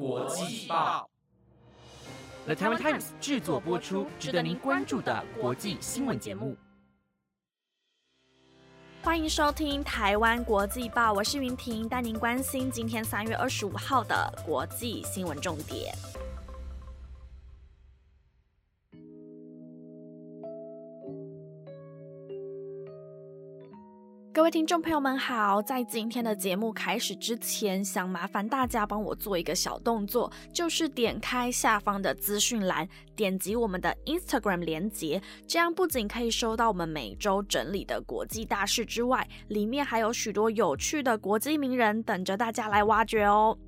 国际报，The Taiwan Times 制作播出，值得您关注的国际新闻节目。欢迎收听台湾国际报，我是云婷，带您关心今天三月二十五号的国际新闻重点。各位听众朋友们好，在今天的节目开始之前，想麻烦大家帮我做一个小动作，就是点开下方的资讯栏，点击我们的 Instagram 连接，这样不仅可以收到我们每周整理的国际大事之外，里面还有许多有趣的国际名人等着大家来挖掘哦。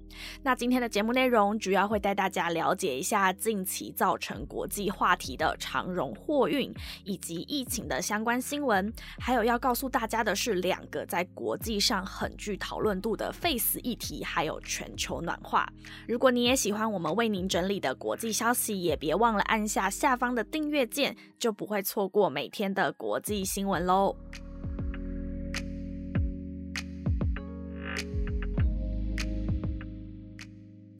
那今天的节目内容主要会带大家了解一下近期造成国际话题的长荣货运以及疫情的相关新闻，还有要告诉大家的是两个在国际上很具讨论度的 Face 议题，还有全球暖化。如果你也喜欢我们为您整理的国际消息，也别忘了按下下方的订阅键，就不会错过每天的国际新闻喽。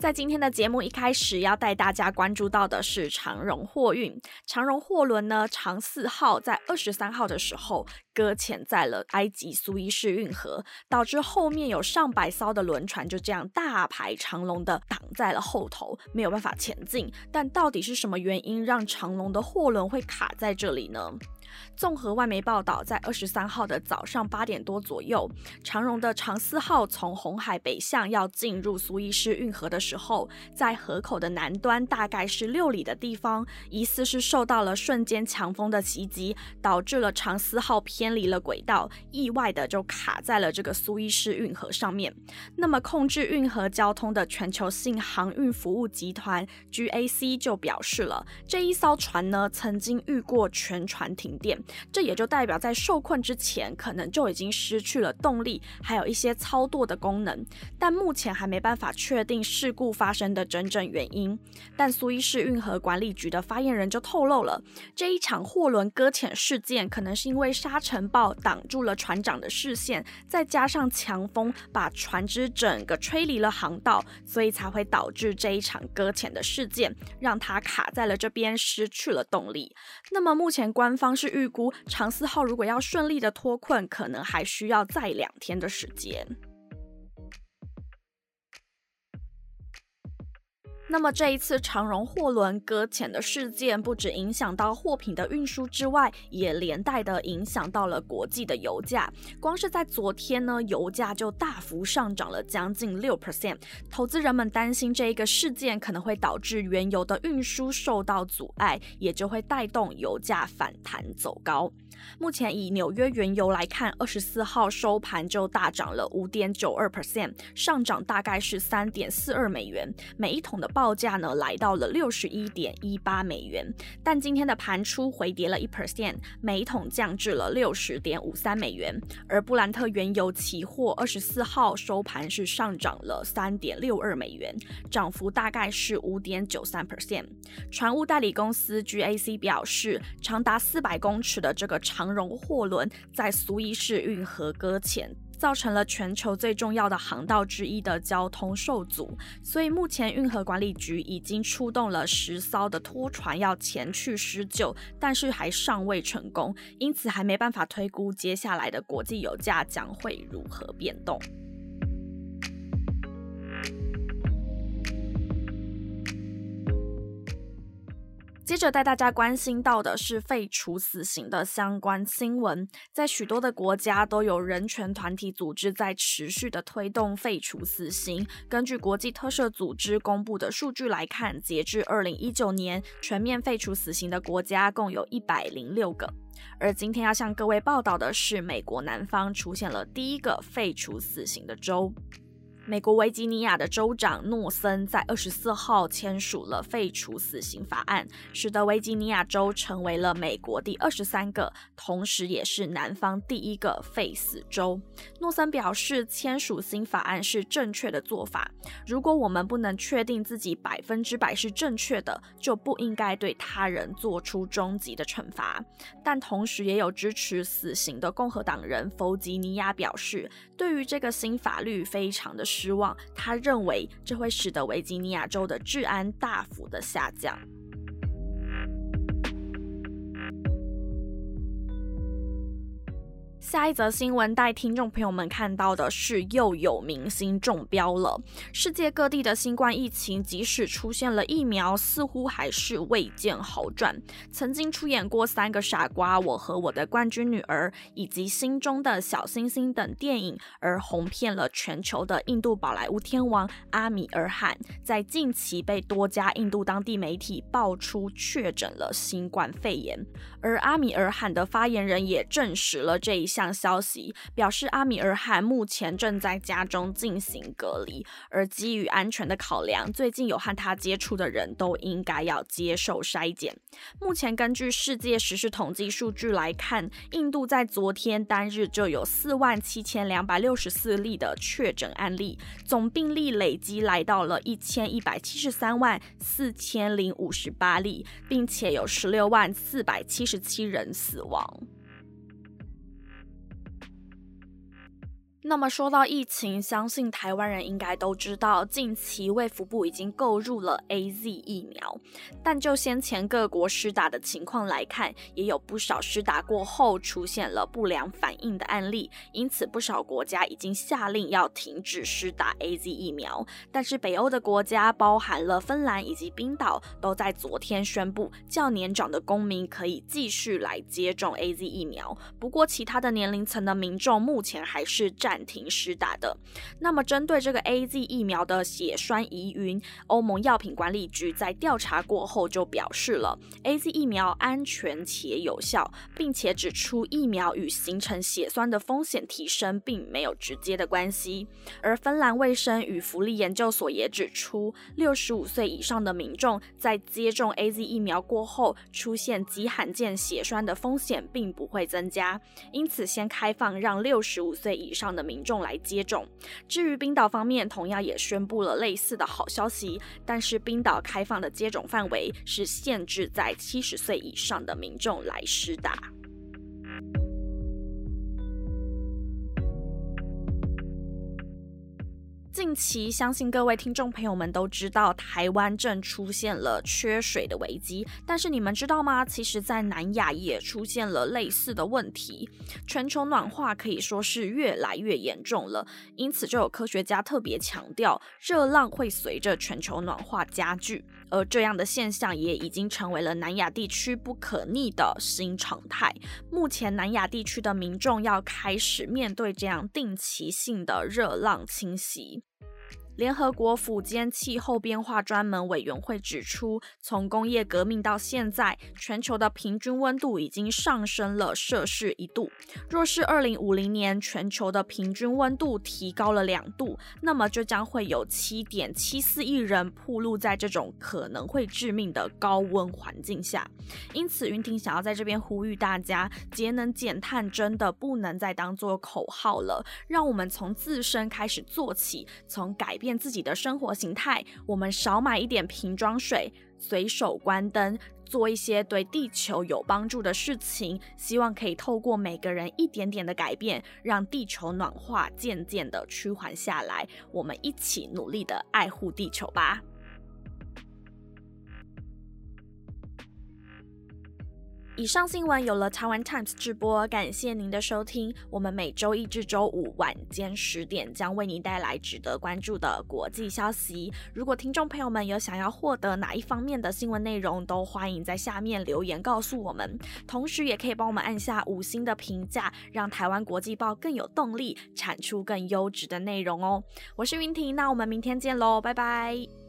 在今天的节目一开始，要带大家关注到的是长荣货运。长荣货轮呢，长四号在二十三号的时候搁浅在了埃及苏伊士运河，导致后面有上百艘的轮船就这样大排长龙的挡在了后头，没有办法前进。但到底是什么原因让长龙的货轮会卡在这里呢？综合外媒报道，在二十三号的早上八点多左右，长荣的长思号从红海北向要进入苏伊士运河的时候，在河口的南端大概是六里的地方，疑似是受到了瞬间强风的袭击，导致了长思号偏离了轨道，意外的就卡在了这个苏伊士运河上面。那么，控制运河交通的全球性航运服务集团 GAC 就表示了，这一艘船呢，曾经遇过全船停。点，这也就代表在受困之前，可能就已经失去了动力，还有一些操作的功能。但目前还没办法确定事故发生的真正原因。但苏伊士运河管理局的发言人就透露了，这一场货轮搁浅事件，可能是因为沙尘暴挡住了船长的视线，再加上强风把船只整个吹离了航道，所以才会导致这一场搁浅的事件，让它卡在了这边，失去了动力。那么目前官方是预估长思号如果要顺利的脱困，可能还需要再两天的时间。那么这一次长荣货轮搁浅的事件，不止影响到货品的运输之外，也连带的影响到了国际的油价。光是在昨天呢，油价就大幅上涨了将近六 percent。投资人们担心这一个事件可能会导致原油的运输受到阻碍，也就会带动油价反弹走高。目前以纽约原油来看，二十四号收盘就大涨了五点九二 percent，上涨大概是三点四二美元每一桶的报报价呢，来到了六十一点一八美元。但今天的盘出回跌了一 percent，每桶降至了六十点五三美元。而布兰特原油期货二十四号收盘是上涨了三点六二美元，涨幅大概是五点九三 percent。船务代理公司 GAC 表示，长达四百公尺的这个。长荣货轮在苏伊士运河搁浅，造成了全球最重要的航道之一的交通受阻。所以目前运河管理局已经出动了十艘的拖船要前去施救，但是还尚未成功，因此还没办法推估接下来的国际油价将会如何变动。接着带大家关心到的是废除死刑的相关新闻，在许多的国家都有人权团体组织在持续的推动废除死刑。根据国际特赦组织公布的数据来看，截至二零一九年，全面废除死刑的国家共有一百零六个。而今天要向各位报道的是，美国南方出现了第一个废除死刑的州。美国维吉尼亚的州长诺森在二十四号签署了废除死刑法案，使得维吉尼亚州成为了美国第二十三个，同时也是南方第一个废死州。诺森表示，签署新法案是正确的做法。如果我们不能确定自己百分之百是正确的，就不应该对他人做出终极的惩罚。但同时也有支持死刑的共和党人弗吉尼亚表示，对于这个新法律非常的。失望，他认为这会使得维吉尼亚州的治安大幅的下降。下一则新闻带听众朋友们看到的是，又有明星中标了。世界各地的新冠疫情，即使出现了疫苗，似乎还是未见好转。曾经出演过《三个傻瓜》、《我和我的冠军女儿》以及《心中的小星星》等电影，而红遍了全球的印度宝莱坞天王阿米尔汗，在近期被多家印度当地媒体爆出确诊了新冠肺炎。而阿米尔汗的发言人也证实了这一项。消息表示，阿米尔汗目前正在家中进行隔离，而基于安全的考量，最近有和他接触的人都应该要接受筛检。目前根据世界实时统计数据来看，印度在昨天单日就有四万七千两百六十四例的确诊案例，总病例累积来到了一千一百七十三万四千零五十八例，并且有十六万四百七十十七人死亡。那么说到疫情，相信台湾人应该都知道，近期卫福部已经购入了 A Z 疫苗。但就先前各国施打的情况来看，也有不少施打过后出现了不良反应的案例，因此不少国家已经下令要停止施打 A Z 疫苗。但是北欧的国家，包含了芬兰以及冰岛，都在昨天宣布，较年长的公民可以继续来接种 A Z 疫苗。不过，其他的年龄层的民众目前还是暂。暂停施打的。那么，针对这个 A Z 疫苗的血栓疑云，欧盟药品管理局在调查过后就表示了 A Z 疫苗安全且有效，并且指出疫苗与形成血栓的风险提升并没有直接的关系。而芬兰卫生与福利研究所也指出，六十五岁以上的民众在接种 A Z 疫苗过后，出现极罕见血栓的风险并不会增加。因此，先开放让六十五岁以上的民众来接种。至于冰岛方面，同样也宣布了类似的好消息，但是冰岛开放的接种范围是限制在七十岁以上的民众来施打。近期，相信各位听众朋友们都知道，台湾正出现了缺水的危机。但是你们知道吗？其实，在南亚也出现了类似的问题。全球暖化可以说是越来越严重了，因此就有科学家特别强调，热浪会随着全球暖化加剧，而这样的现象也已经成为了南亚地区不可逆的新常态。目前，南亚地区的民众要开始面对这样定期性的热浪侵袭。联合国府间气候变化专门委员会指出，从工业革命到现在，全球的平均温度已经上升了摄氏一度。若是二零五零年全球的平均温度提高了两度，那么就将会有七点七四亿人暴露在这种可能会致命的高温环境下。因此，云婷想要在这边呼吁大家，节能减碳真的不能再当做口号了，让我们从自身开始做起，从改。变自己的生活形态，我们少买一点瓶装水，随手关灯，做一些对地球有帮助的事情。希望可以透过每个人一点点的改变，让地球暖化渐渐的趋缓下来。我们一起努力的爱护地球吧。以上新闻有了台湾 Times 直播，感谢您的收听。我们每周一至周五晚间十点将为您带来值得关注的国际消息。如果听众朋友们有想要获得哪一方面的新闻内容，都欢迎在下面留言告诉我们。同时，也可以帮我们按下五星的评价，让台湾国际报更有动力产出更优质的内容哦。我是云婷，那我们明天见喽，拜拜。